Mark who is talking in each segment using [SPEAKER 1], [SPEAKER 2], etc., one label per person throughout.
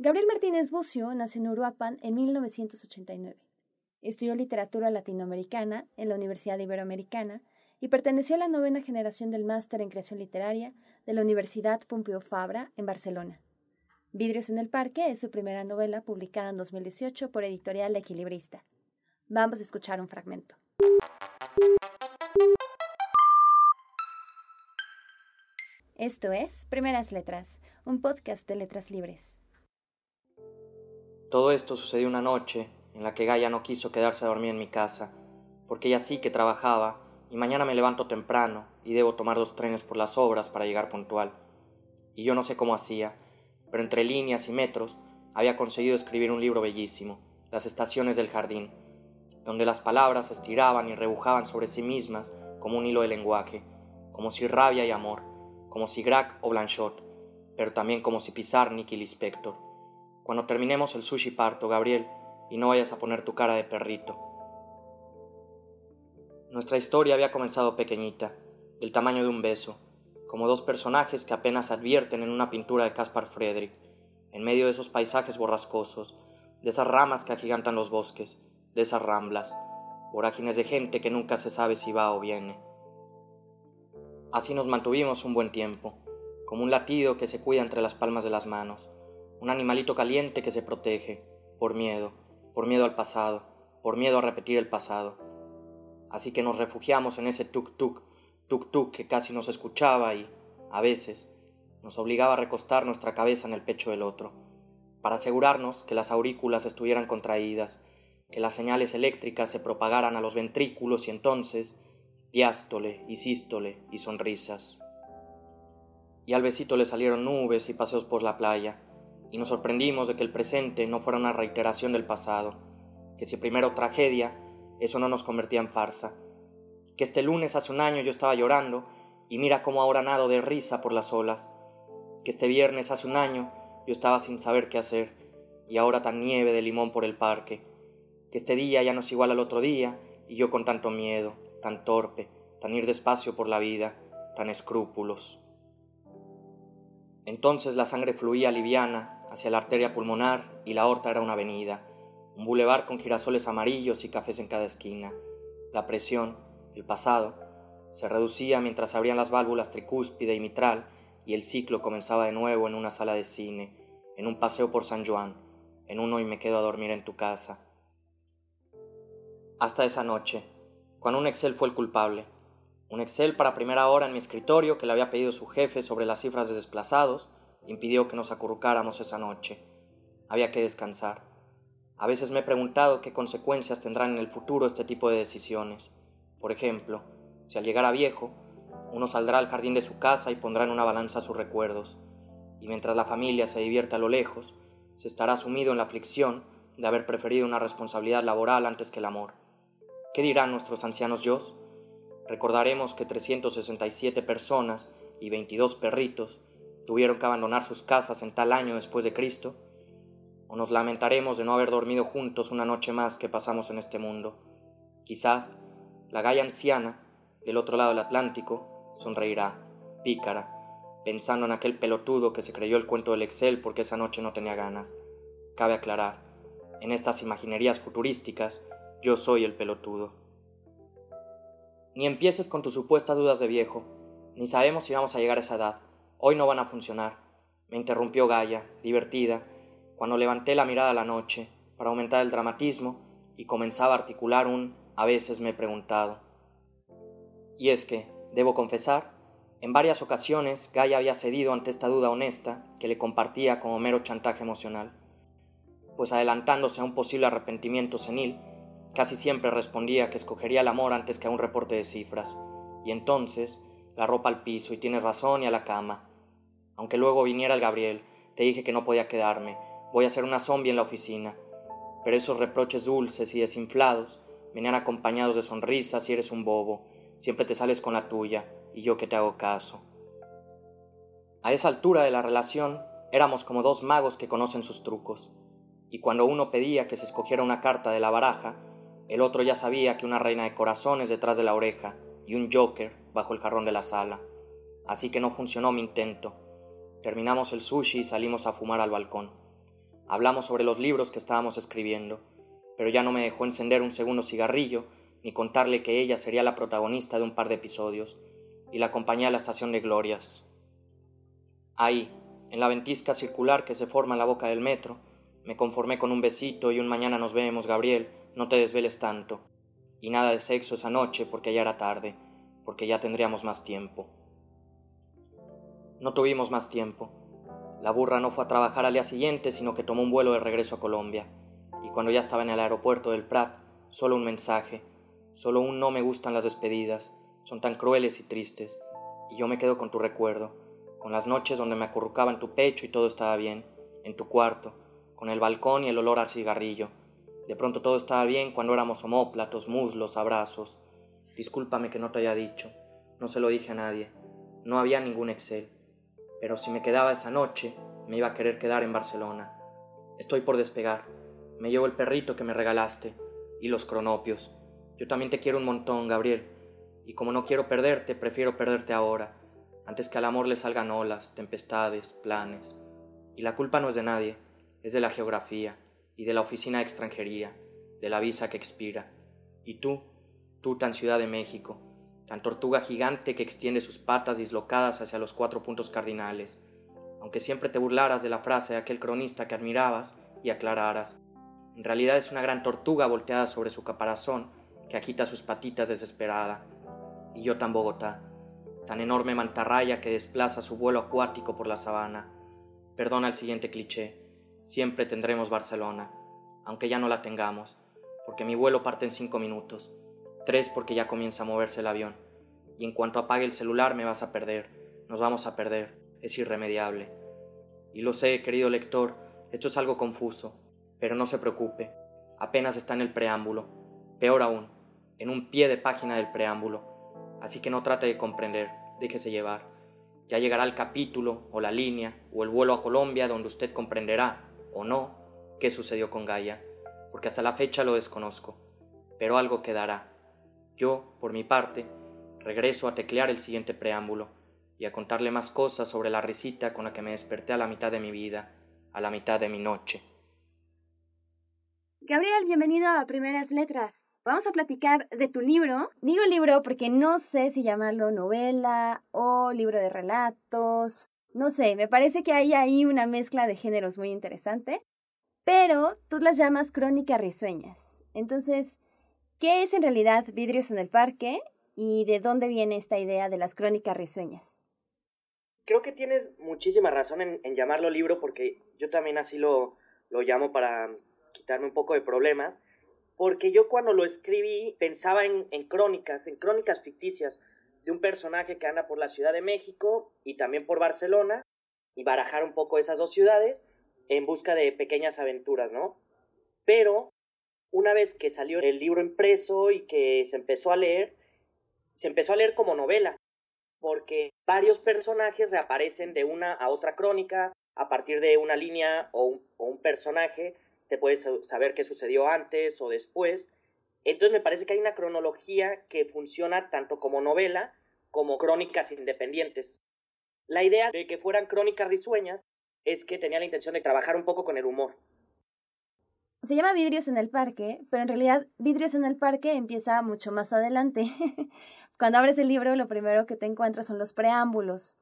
[SPEAKER 1] Gabriel Martínez Bucio nació en Uruapan en 1989. Estudió literatura latinoamericana en la Universidad Iberoamericana y perteneció a la novena generación del máster en creación literaria de la Universidad Pompeu Fabra en Barcelona. Vidrios en el Parque es su primera novela publicada en 2018 por Editorial Equilibrista. Vamos a escuchar un fragmento. Esto es Primeras Letras, un podcast de letras libres.
[SPEAKER 2] Todo esto sucedió una noche en la que Gaia no quiso quedarse a dormir en mi casa, porque ella sí que trabajaba y mañana me levanto temprano y debo tomar dos trenes por las obras para llegar puntual. Y yo no sé cómo hacía, pero entre líneas y metros había conseguido escribir un libro bellísimo, Las estaciones del jardín, donde las palabras se estiraban y rebujaban sobre sí mismas como un hilo de lenguaje, como si rabia y amor, como si Grac o Blanchot, pero también como si Pizarnik y Lispector. Cuando terminemos el sushi parto, Gabriel, y no vayas a poner tu cara de perrito. Nuestra historia había comenzado pequeñita, del tamaño de un beso, como dos personajes que apenas advierten en una pintura de Caspar Friedrich, en medio de esos paisajes borrascosos, de esas ramas que agigantan los bosques, de esas ramblas, vorágines de gente que nunca se sabe si va o viene. Así nos mantuvimos un buen tiempo, como un latido que se cuida entre las palmas de las manos, un animalito caliente que se protege, por miedo, por miedo al pasado, por miedo a repetir el pasado. Así que nos refugiamos en ese tuk-tuk, tuk-tuk que casi nos escuchaba y, a veces, nos obligaba a recostar nuestra cabeza en el pecho del otro, para asegurarnos que las aurículas estuvieran contraídas, que las señales eléctricas se propagaran a los ventrículos y entonces diástole y sístole y sonrisas. Y al besito le salieron nubes y paseos por la playa, y nos sorprendimos de que el presente no fuera una reiteración del pasado, que si primero tragedia, eso no nos convertía en farsa, que este lunes hace un año yo estaba llorando y mira cómo ahora nado de risa por las olas, que este viernes hace un año yo estaba sin saber qué hacer y ahora tan nieve de limón por el parque, que este día ya no es igual al otro día y yo con tanto miedo, tan torpe, tan ir despacio por la vida, tan escrúpulos. Entonces la sangre fluía liviana hacia la arteria pulmonar y la aorta era una avenida, un bulevar con girasoles amarillos y cafés en cada esquina. La presión, el pasado, se reducía mientras abrían las válvulas tricúspide y mitral y el ciclo comenzaba de nuevo en una sala de cine, en un paseo por San Juan, en uno y me quedo a dormir en tu casa. Hasta esa noche, cuando un Excel fue el culpable. Un Excel para primera hora en mi escritorio que le había pedido su jefe sobre las cifras de desplazados impidió que nos acurrucáramos esa noche. Había que descansar. A veces me he preguntado qué consecuencias tendrán en el futuro este tipo de decisiones. Por ejemplo, si al llegar a viejo, uno saldrá al jardín de su casa y pondrá en una balanza sus recuerdos, y mientras la familia se divierte a lo lejos, se estará sumido en la aflicción de haber preferido una responsabilidad laboral antes que el amor. ¿Qué dirán nuestros ancianos yo? Recordaremos que 367 personas y 22 perritos tuvieron que abandonar sus casas en tal año después de Cristo, o nos lamentaremos de no haber dormido juntos una noche más que pasamos en este mundo. Quizás la gaya anciana del otro lado del Atlántico sonreirá, pícara, pensando en aquel pelotudo que se creyó el cuento del Excel porque esa noche no tenía ganas. Cabe aclarar, en estas imaginerías futurísticas, yo soy el pelotudo. Ni empieces con tus supuestas dudas de viejo. Ni sabemos si vamos a llegar a esa edad. Hoy no van a funcionar. Me interrumpió Gaia, divertida, cuando levanté la mirada a la noche para aumentar el dramatismo y comenzaba a articular un a veces me he preguntado. Y es que, debo confesar, en varias ocasiones Gaia había cedido ante esta duda honesta que le compartía como mero chantaje emocional, pues adelantándose a un posible arrepentimiento senil, Casi siempre respondía que escogería el amor antes que a un reporte de cifras, y entonces la ropa al piso y tienes razón y a la cama. Aunque luego viniera el Gabriel, te dije que no podía quedarme, voy a ser una zombie en la oficina. Pero esos reproches dulces y desinflados venían acompañados de sonrisas y eres un bobo, siempre te sales con la tuya, y yo que te hago caso. A esa altura de la relación éramos como dos magos que conocen sus trucos, y cuando uno pedía que se escogiera una carta de la baraja, el otro ya sabía que una reina de corazones detrás de la oreja y un joker bajo el jarrón de la sala. Así que no funcionó mi intento. Terminamos el sushi y salimos a fumar al balcón. Hablamos sobre los libros que estábamos escribiendo, pero ya no me dejó encender un segundo cigarrillo ni contarle que ella sería la protagonista de un par de episodios, y la acompañé a la estación de Glorias. Ahí, en la ventisca circular que se forma en la boca del metro, me conformé con un besito y un mañana nos vemos, Gabriel, no te desveles tanto. Y nada de sexo esa noche porque ya era tarde, porque ya tendríamos más tiempo. No tuvimos más tiempo. La burra no fue a trabajar al día siguiente, sino que tomó un vuelo de regreso a Colombia. Y cuando ya estaba en el aeropuerto del Prat, solo un mensaje, solo un no me gustan las despedidas, son tan crueles y tristes, y yo me quedo con tu recuerdo, con las noches donde me acurrucaba en tu pecho y todo estaba bien, en tu cuarto, con el balcón y el olor al cigarrillo. De pronto todo estaba bien cuando éramos homóplatos, muslos, abrazos. Discúlpame que no te haya dicho, no se lo dije a nadie, no había ningún Excel pero si me quedaba esa noche, me iba a querer quedar en Barcelona. Estoy por despegar. Me llevo el perrito que me regalaste y los cronopios. Yo también te quiero un montón, Gabriel. Y como no quiero perderte, prefiero perderte ahora, antes que al amor le salgan olas, tempestades, planes. Y la culpa no es de nadie, es de la geografía y de la oficina de extranjería, de la visa que expira. Y tú, tú tan Ciudad de México, tan tortuga gigante que extiende sus patas dislocadas hacia los cuatro puntos cardinales, aunque siempre te burlaras de la frase de aquel cronista que admirabas y aclararas. En realidad es una gran tortuga volteada sobre su caparazón que agita sus patitas desesperada. Y yo tan Bogotá, tan enorme mantarraya que desplaza su vuelo acuático por la sabana. Perdona el siguiente cliché, siempre tendremos Barcelona, aunque ya no la tengamos, porque mi vuelo parte en cinco minutos Tres porque ya comienza a moverse el avión. Y en cuanto apague el celular me vas a perder. Nos vamos a perder. Es irremediable. Y lo sé, querido lector, esto es algo confuso. Pero no se preocupe. Apenas está en el preámbulo. Peor aún, en un pie de página del preámbulo. Así que no trate de comprender. Déjese llevar. Ya llegará el capítulo, o la línea, o el vuelo a Colombia donde usted comprenderá, o no, qué sucedió con Gaia, porque hasta la fecha lo desconozco. Pero algo quedará yo, por mi parte, regreso a teclear el siguiente preámbulo y a contarle más cosas sobre la risita con la que me desperté a la mitad de mi vida, a la mitad de mi noche.
[SPEAKER 1] Gabriel, bienvenido a Primeras Letras. Vamos a platicar de tu libro. Digo libro porque no sé si llamarlo novela o libro de relatos. No sé, me parece que hay ahí una mezcla de géneros muy interesante. Pero tú las llamas crónicas risueñas. Entonces, ¿Qué es en realidad Vidrios en el Parque y de dónde viene esta idea de las crónicas risueñas?
[SPEAKER 2] Creo que tienes muchísima razón en, llamarlo libro porque yo también así lo, lo llamo para quitarme un poco de problemas, porque yo cuando lo escribí pensaba en, en, crónicas, en crónicas ficticias de un personaje que anda por la Ciudad de México y también por Barcelona y barajar un poco esas dos ciudades en busca de pequeñas aventuras, ¿no? Pero una vez que salió el libro impreso y que se empezó a leer, se empezó a leer como novela, porque varios personajes reaparecen de una a otra crónica, a partir de una línea o un, personaje, se puede saber qué sucedió antes o después. Entonces me parece que hay una cronología que funciona tanto como novela como crónicas independientes. La idea de que fueran crónicas risueñas es que tenía la intención de trabajar un poco con el humor.
[SPEAKER 1] Se llama Vidrios en el Parque, pero en realidad Vidrios en el Parque empieza mucho más adelante. Cuando abres el libro, lo primero que te encuentras son los preámbulos.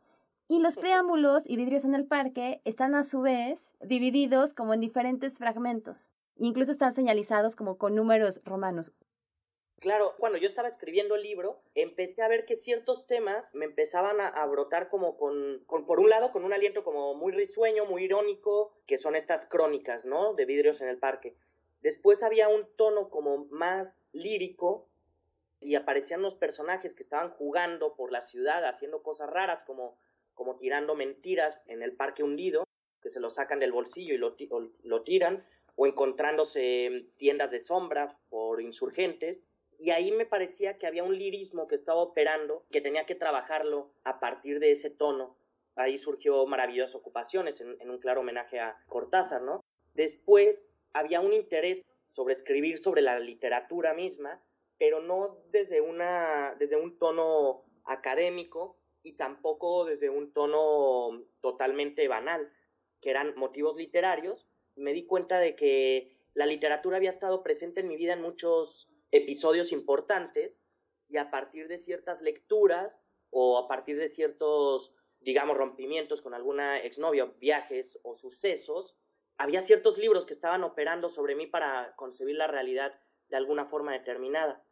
[SPEAKER 1] Y los preámbulos y Vidrios en el Parque están a su vez divididos como en diferentes fragmentos. Incluso están señalizados como con números romanos.
[SPEAKER 2] Claro, cuando yo estaba escribiendo el libro, empecé a ver que ciertos temas me empezaban a, brotar como con, con, por un lado, con un aliento como muy risueño, muy irónico, que son estas crónicas, ¿no? De vidrios en el parque. Después había un tono como más lírico y aparecían los personajes que estaban jugando por la ciudad, haciendo cosas raras, como, como tirando mentiras en el parque hundido, que se lo sacan del bolsillo y lo, lo tiran, o encontrándose tiendas de sombra por insurgentes y ahí me parecía que había un lirismo que estaba operando, que tenía que trabajarlo a partir de ese tono. Ahí surgió Maravillosas Ocupaciones, en, un claro homenaje a Cortázar, ¿no? Después había un interés sobre escribir sobre la literatura misma, pero no desde, una, desde un tono académico y tampoco desde un tono totalmente banal, que eran motivos literarios,
[SPEAKER 3] me di cuenta de que la literatura había estado presente en mi vida en muchos episodios importantes y a partir de ciertas lecturas o a partir de ciertos, digamos, rompimientos con alguna exnovia, viajes o sucesos, había ciertos libros que estaban operando sobre mí para concebir la realidad de alguna forma determinada.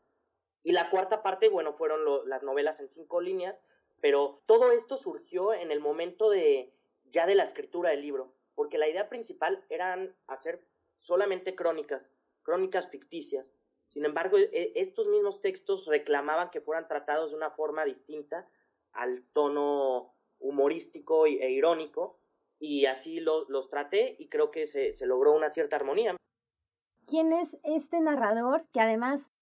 [SPEAKER 3] Y la cuarta parte, bueno, fueron las novelas en cinco líneas, pero todo esto surgió en el momento de ya de la escritura del libro, porque la idea principal era hacer solamente crónicas, crónicas ficticias. Sin embargo, e, estos mismos textos reclamaban que fueran tratados de una forma distinta al tono humorístico e irónico, y así los traté y creo que se, se logró una cierta armonía.
[SPEAKER 1] ¿Quién es este narrador que además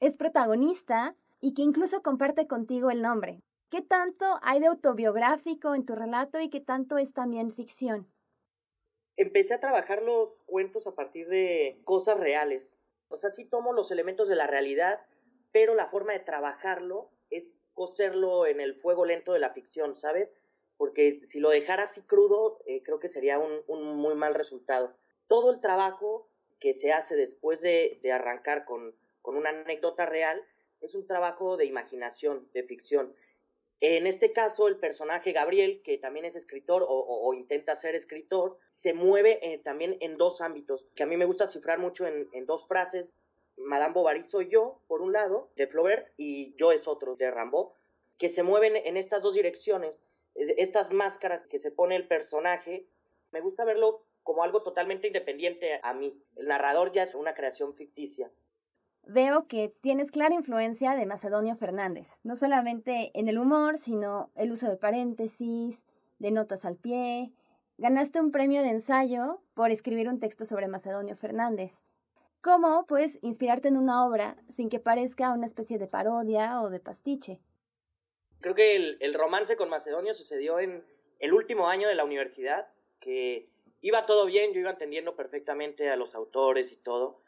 [SPEAKER 1] es protagonista y que incluso comparte contigo el nombre? ¿Qué tanto hay de autobiográfico en tu relato y qué tanto es también ficción?
[SPEAKER 3] Empecé a trabajar los cuentos a partir de cosas reales. O sea, sí tomo los elementos de la realidad, pero la forma de trabajarlo es coserlo en el fuego lento de la ficción, ¿sabes? Porque si lo dejara así crudo, eh, creo que sería un, muy mal resultado. Todo el trabajo que se hace después de, de arrancar con, con una anécdota real es un trabajo de imaginación, de ficción. En este caso, el personaje Gabriel, que también es escritor o, intenta ser escritor, se mueve eh, también en dos ámbitos, que a mí me gusta cifrar mucho en, dos frases. Madame Bovary soy yo, por un lado, de Flaubert, y yo es otro, de Rimbaud, que se mueven en estas dos direcciones. Estas máscaras que se pone el personaje, me gusta verlo como algo totalmente independiente a mí. El narrador ya es una creación ficticia
[SPEAKER 1] veo que tienes clara influencia de Macedonio Fernández, no solamente en el humor, sino el uso de paréntesis, de notas al pie. Ganaste un premio de ensayo por escribir un texto sobre Macedonio Fernández. ¿Cómo puedes inspirarte en una obra sin que parezca una especie de parodia o de pastiche?
[SPEAKER 3] Creo que el, el romance con Macedonio sucedió en el último año de la universidad, que iba todo bien, yo iba entendiendo perfectamente a los autores y todo,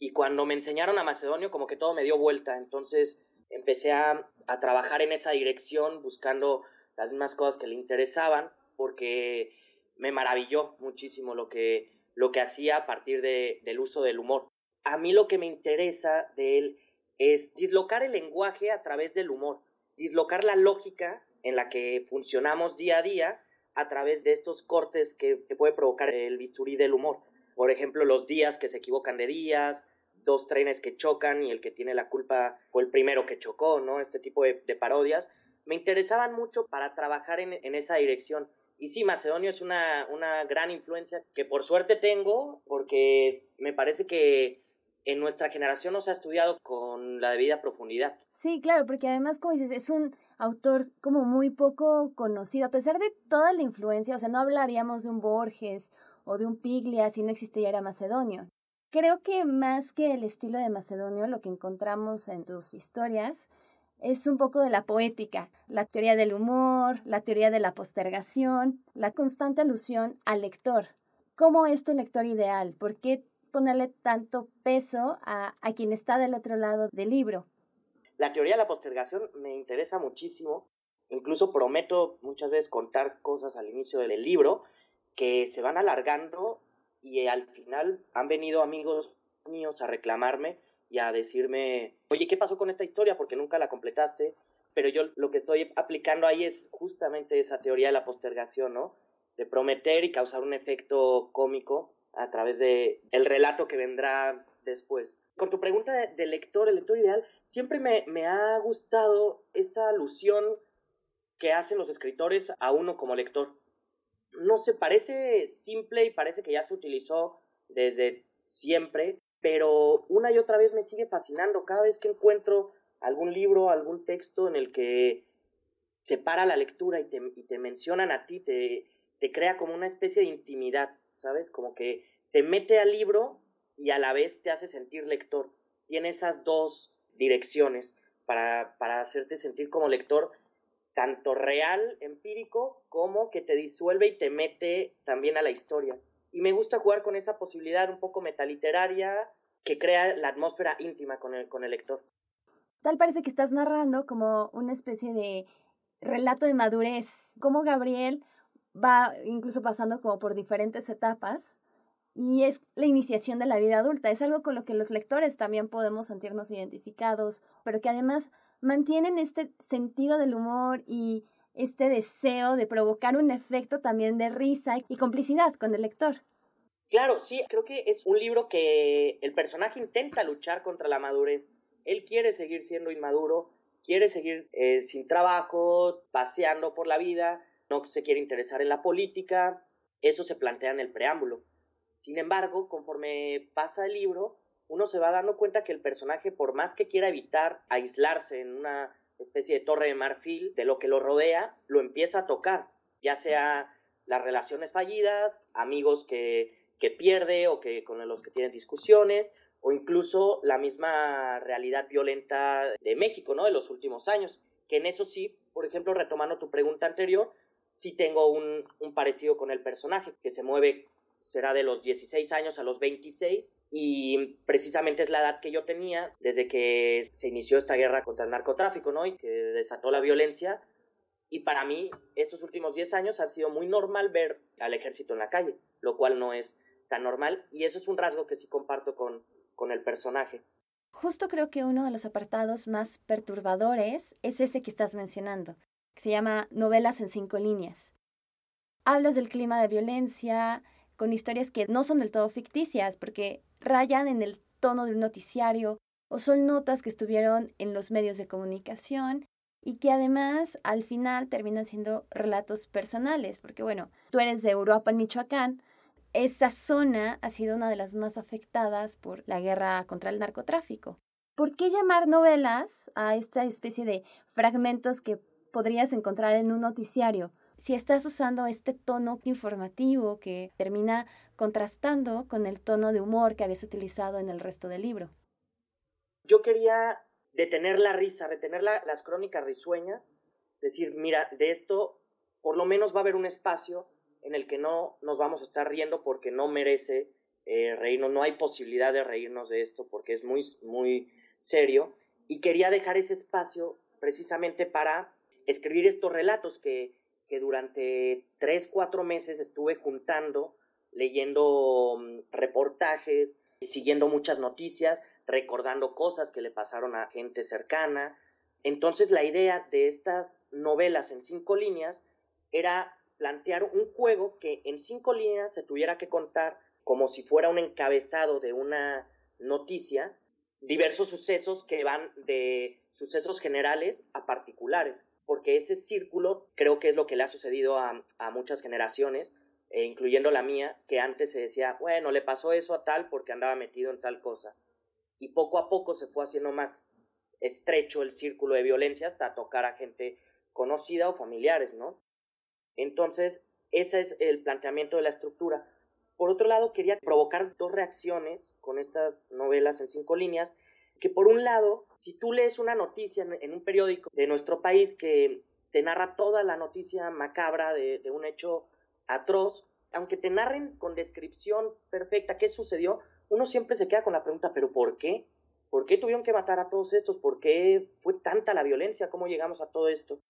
[SPEAKER 3] y cuando me enseñaron a Macedonio como que todo me dio vuelta, entonces empecé a, trabajar en esa dirección buscando las mismas cosas que le interesaban porque me maravilló muchísimo lo que, lo que hacía a partir de, del uso del humor. A mí lo que me interesa de él es dislocar el lenguaje a través del humor, dislocar la lógica en la que funcionamos día a día a través de estos cortes que puede provocar el bisturí del humor. Por ejemplo, los días que se equivocan de días, dos trenes que chocan y el que tiene la culpa fue el primero que chocó, ¿no? Este tipo de, parodias. Me interesaban mucho para trabajar en, esa dirección. Y sí, Macedonio es una, una gran influencia que por suerte tengo, porque me parece que en nuestra generación no se ha estudiado con la debida profundidad.
[SPEAKER 1] Sí, claro, porque además, como dices, es un autor como muy poco conocido, a pesar de toda la influencia, o sea, no hablaríamos de un Borges o de un Piglia si no existiera Macedonio. Creo que más que el estilo de Macedonio, lo que encontramos en tus historias es un poco de la poética, la teoría del humor, la teoría de la postergación, la constante alusión al lector. ¿Cómo es tu lector ideal? ¿Por qué ponerle tanto peso a, a quien está del otro lado del libro?
[SPEAKER 3] La teoría de la postergación me interesa muchísimo. Incluso prometo muchas veces contar cosas al inicio del libro que se van alargando y al final han venido amigos míos a reclamarme y a decirme, oye, ¿qué pasó con esta historia? Porque nunca la completaste. Pero yo lo que estoy aplicando ahí es justamente esa teoría de la postergación, ¿no? De prometer y causar un efecto cómico a través de el relato que vendrá después. Con tu pregunta de, lector, el lector ideal, siempre me, me ha gustado esta alusión que hacen los escritores a uno como lector no sé, parece simple y parece que ya se utilizó desde siempre, pero una y otra vez me sigue fascinando cada vez que encuentro algún libro, algún texto en el que se para la lectura y te, y te mencionan a ti, te, te crea como una especie de intimidad, ¿sabes? Como que te mete al libro y a la vez te hace sentir lector. Tiene esas dos direcciones para, para hacerte sentir como lector tanto real, empírico, como que te disuelve y te mete también a la historia. Y me gusta jugar con esa posibilidad un poco metaliteraria que crea la atmósfera íntima con el, con el lector.
[SPEAKER 1] Tal parece que estás narrando como una especie de relato de madurez, como Gabriel va incluso pasando como por diferentes etapas y es la iniciación de la vida adulta. Es algo con lo que los lectores también podemos sentirnos identificados, pero que además mantienen este sentido del humor y este deseo de provocar un efecto también de risa y complicidad con el lector.
[SPEAKER 3] Claro, sí, creo que es un libro que el personaje intenta luchar contra la madurez. Él quiere seguir siendo inmaduro, quiere seguir eh, sin trabajo, paseando por la vida, no se quiere interesar en la política. Eso se plantea en el preámbulo. Sin embargo, conforme pasa el libro, uno se va dando cuenta que el personaje, por más que quiera evitar aislarse en una especie de torre de marfil de lo que lo rodea, lo empieza a tocar, ya sea las relaciones fallidas, amigos que, que pierde o que con los que tiene discusiones, o incluso la misma realidad violenta de México, ¿no? De los últimos años. Que en eso sí, por ejemplo, retomando tu pregunta anterior, sí tengo un, un parecido con el personaje, que se mueve será de los 16 años a los 26 y precisamente es la edad que yo tenía desde que se inició esta guerra contra el narcotráfico, ¿no? Y que desató la violencia. Y para mí, estos últimos 10 años ha sido muy normal ver al ejército en la calle, lo cual no es tan normal y eso es un rasgo que sí comparto con, con el personaje.
[SPEAKER 1] Justo creo que uno de los apartados más perturbadores es ese que estás mencionando, que se llama Novelas en cinco líneas. Hablas del clima de violencia, con historias que no son del todo ficticias, porque rayan en el tono de un noticiario o son notas que estuvieron en los medios de comunicación y que además al final terminan siendo relatos personales, porque bueno, tú eres de Europa, Michoacán, esa zona ha sido una de las más afectadas por la guerra contra el narcotráfico. ¿Por qué llamar novelas a esta especie de fragmentos que podrías encontrar en un noticiario? Si estás usando este tono informativo que termina contrastando con el tono de humor que habías utilizado en el resto del libro.
[SPEAKER 3] Yo quería detener la risa, retener las crónicas risueñas, decir, mira, de esto por lo menos va a haber un espacio en el que no nos vamos a estar riendo porque no merece eh, reírnos, no hay posibilidad de reírnos de esto porque es muy, muy serio. Y quería dejar ese espacio precisamente para escribir estos relatos que que durante tres, cuatro meses estuve juntando, leyendo mm, reportajes, siguiendo muchas noticias, recordando cosas que le pasaron a gente cercana. Entonces la idea de estas novelas en cinco líneas era plantear un juego que en cinco líneas se tuviera que contar como si fuera un encabezado de una noticia, diversos sucesos que van de sucesos generales a particulares porque ese círculo creo que es lo que le ha sucedido a, muchas generaciones, eh, incluyendo la mía, que antes se decía, bueno, le pasó eso a tal porque andaba metido en tal cosa. Y poco a poco se fue haciendo más estrecho el círculo de violencia hasta tocar a gente conocida o familiares, ¿no? Entonces, ese es el planteamiento de la estructura. Por otro lado, quería provocar dos reacciones con estas novelas en cinco líneas que por un lado, si tú lees una noticia en, un periódico de nuestro país que te narra toda la noticia macabra de, un hecho atroz, aunque te narren con descripción perfecta qué sucedió, uno siempre se queda con la pregunta, ¿pero por qué? ¿Por qué tuvieron que matar a todos estos? ¿Por qué fue tanta la violencia? ¿Cómo llegamos a todo esto?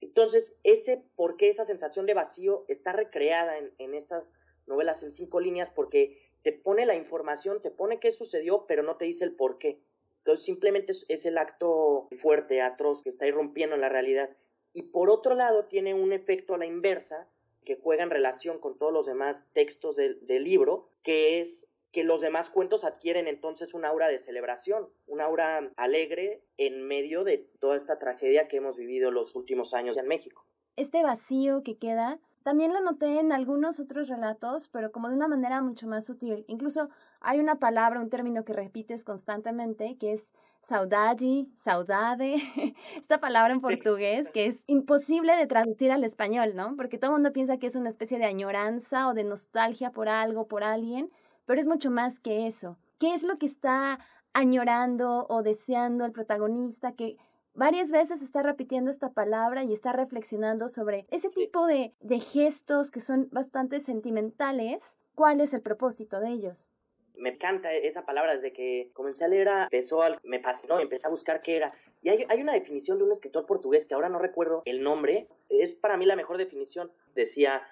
[SPEAKER 3] Entonces, ese por qué esa sensación de vacío está recreada en, en estas novelas en cinco líneas porque te pone la información, te pone qué sucedió, pero no te dice el por qué. Entonces simplemente es, el acto fuerte, atroz, que está irrumpiendo en la realidad. Y por otro lado tiene un efecto a la inversa, que juega en relación con todos los demás textos del, libro, que es que los demás cuentos adquieren entonces un aura de celebración, un aura alegre en medio de toda esta tragedia que hemos vivido los últimos años en México.
[SPEAKER 1] Este vacío que queda también lo noté en algunos otros relatos, pero como de una manera mucho más sutil. Incluso hay una palabra, un término que repites constantemente, que es saudade, saudade, esta palabra en portugués que es imposible de traducir al español, ¿no? Porque todo el mundo piensa que es una especie de añoranza o de nostalgia por algo, por alguien, pero es mucho más que eso. ¿Qué es lo que está añorando o deseando el protagonista que varias veces está repitiendo esta palabra y está reflexionando sobre ese tipo de, de gestos que son bastante sentimentales. ¿Cuál es el propósito de ellos?
[SPEAKER 3] me encanta esa palabra desde que comencé a leer, empezó, me fascinó, empecé a buscar qué era. Y hay, hay, una definición de un escritor portugués que ahora no recuerdo el nombre, es para mí la mejor definición. Decía,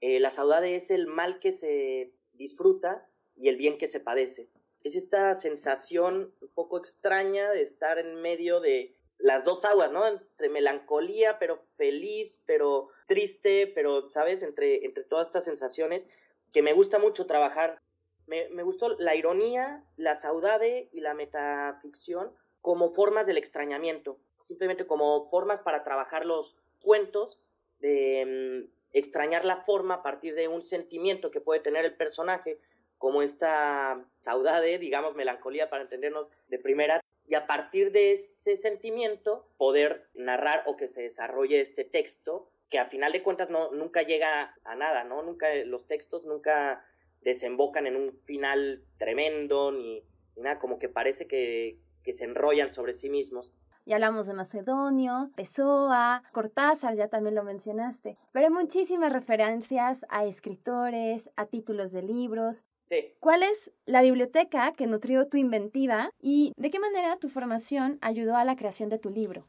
[SPEAKER 3] eh, la saudade es el mal que se disfruta y el bien que se padece. Es esta sensación un poco extraña de estar en medio de las dos aguas, ¿no? Entre melancolía, pero feliz, pero triste, pero, ¿sabes? Entre, entre todas estas sensaciones que me gusta mucho trabajar. Me, me gustó la ironía, la saudade y la metaficción como formas del extrañamiento, simplemente como formas para trabajar los cuentos, de mm, extrañar la forma a partir de un sentimiento que puede tener el personaje, como esta saudade, digamos, melancolía para entendernos de primera, y a partir de ese sentimiento poder narrar o que se desarrolle este texto que a final de cuentas no, nunca llega a nada, ¿no? Nunca, los textos nunca desembocan en un final tremendo, ni, nada, como que parece que, se enrollan sobre sí mismos.
[SPEAKER 1] Ya hablamos de Macedonio, Pessoa, Cortázar, ya también lo mencionaste. Pero hay muchísimas referencias a escritores, a títulos de libros.
[SPEAKER 3] Sí.
[SPEAKER 1] ¿Cuál es la biblioteca que nutrió tu inventiva y de qué manera tu formación ayudó a la creación de tu libro?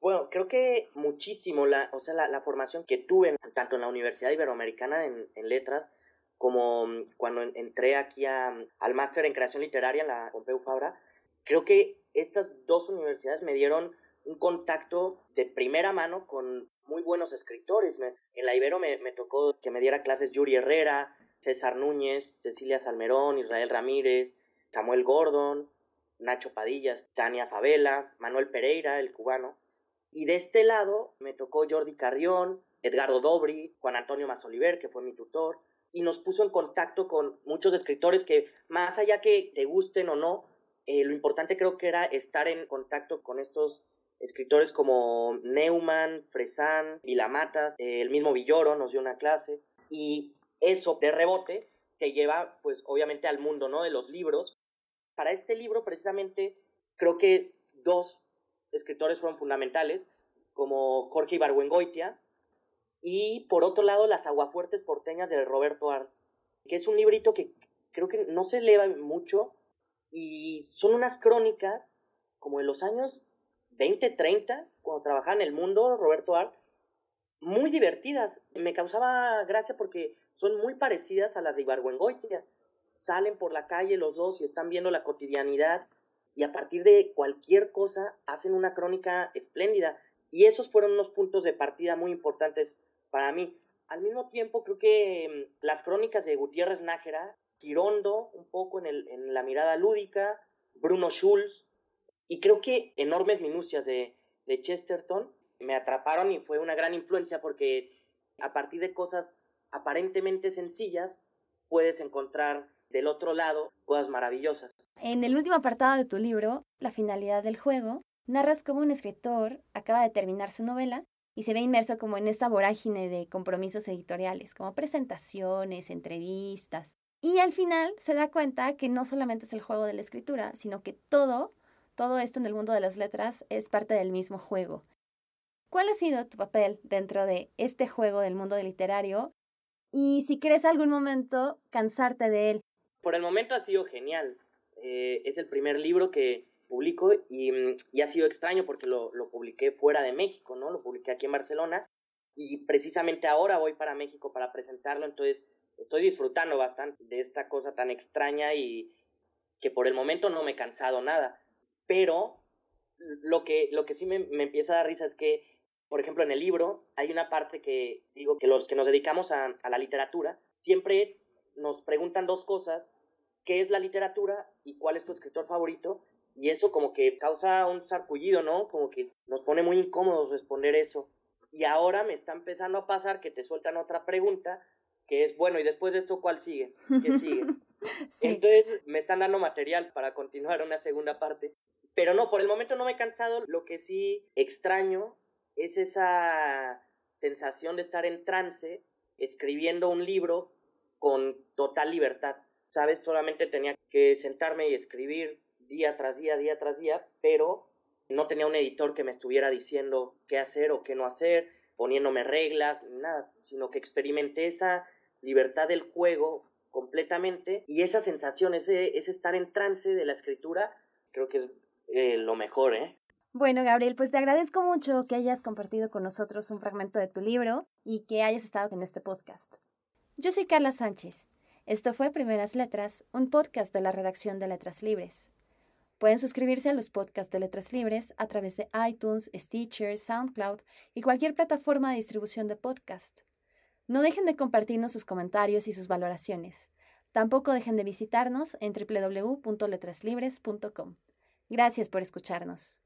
[SPEAKER 3] Bueno, creo que muchísimo la, o sea, la, formación que tuve tanto en la Universidad Iberoamericana en, letras como mm, cuando entré aquí al máster en creación literaria en la Pompeu Fabra, creo que estas dos universidades me dieron un contacto de primera mano con muy buenos escritores. en la Ibero me, me, tocó que me diera clases Yuri Herrera, César Núñez, Cecilia Salmerón, Israel Ramírez, Samuel Gordon, Nacho Padillas, Tania Favela, Manuel Pereira, el cubano. Y de este lado me tocó Jordi Carrión, Edgardo Dobri, Juan Antonio Mazoliver, que fue mi tutor, y nos puso en contacto con muchos escritores que, más allá que te gusten o no, eh, lo importante creo que era estar en contacto con estos escritores como Neumann, Fresán, Vilamatas, eh, el mismo Villoro nos dio una clase, y eso de rebote te lleva, pues obviamente al mundo, ¿no? De los libros. Para este libro, precisamente, creo que dos escritores fueron fundamentales, como Jorge Ibargüengoitia, y por otro lado, Las aguafuertes porteñas de Roberto Art, que es un librito que creo que no se lee mucho, y son unas crónicas como de los años 20, 30, cuando trabajaba en el mundo, Roberto Art, muy divertidas. Me causaba gracia porque son muy parecidas a las de Ibargüengoitia. Salen por la calle los dos y están viendo la cotidianidad y a partir de cualquier cosa hacen una crónica espléndida. Y esos fueron unos puntos de partida muy importantes para mí. Al mismo tiempo, creo que mm, las crónicas de Gutiérrez Nájera, Girondo, un poco en, el, en la mirada lúdica, Bruno Schulz, y creo que enormes minucias de, de Chesterton me atraparon y fue una gran influencia porque a partir de cosas aparentemente sencillas puedes encontrar del otro lado cosas maravillosas.
[SPEAKER 1] En el último apartado de tu libro, La finalidad del juego, narras cómo un escritor acaba de terminar su novela y se ve inmerso como en esta vorágine de compromisos editoriales, como presentaciones, entrevistas. Y al final se da cuenta que no solamente es el juego de la escritura, sino que todo, todo esto en el mundo de las letras es parte del mismo juego. ¿Cuál ha sido tu papel dentro de este juego del mundo literario? Y si crees algún momento cansarte de él.
[SPEAKER 3] Por el momento ha sido genial. Eh, es el primer libro que publico y, mm, y ha sido extraño porque lo, lo, publiqué fuera de México, ¿no? Lo publiqué aquí en Barcelona y precisamente ahora voy para México para presentarlo, entonces estoy disfrutando bastante de esta cosa tan extraña y que por el momento no me he cansado nada. Pero lo que, lo que sí me, me empieza a dar risa es que, por ejemplo, en el libro hay una parte que digo que los que nos dedicamos a, a la literatura siempre nos preguntan dos cosas qué es la literatura y cuál es tu escritor favorito. Y eso como que causa un sarpullido, ¿no? Como que nos pone muy incómodos responder eso. Y ahora me está empezando a pasar que te sueltan otra pregunta, que es, bueno, ¿y después de esto cuál sigue? ¿Qué sigue? Entonces me están dando material para continuar una segunda parte. Pero no, por el momento no me he cansado. Lo que sí extraño es esa sensación de estar en trance escribiendo un libro con total libertad. ¿sabes? Solamente tenía que sentarme y escribir día tras día, día tras día, pero no tenía un editor que me estuviera diciendo qué hacer o qué no hacer, poniéndome reglas, nada, sino que experimenté esa libertad del juego completamente y esa sensación, ese, ese estar en trance de la escritura, creo que es eh, lo mejor, ¿eh?
[SPEAKER 1] Bueno, Gabriel, pues te agradezco mucho que hayas compartido con nosotros un fragmento de tu libro y que hayas estado en este podcast. Yo soy Carla Sánchez Esto fue Primeras Letras, un podcast de la redacción de Letras Libres. Pueden suscribirse a los podcasts de Letras Libres a través de iTunes, Stitcher, SoundCloud y cualquier plataforma de distribución de podcast. No dejen de compartirnos sus comentarios y sus valoraciones. Tampoco dejen de visitarnos en www.letraslibres.com. Gracias por escucharnos.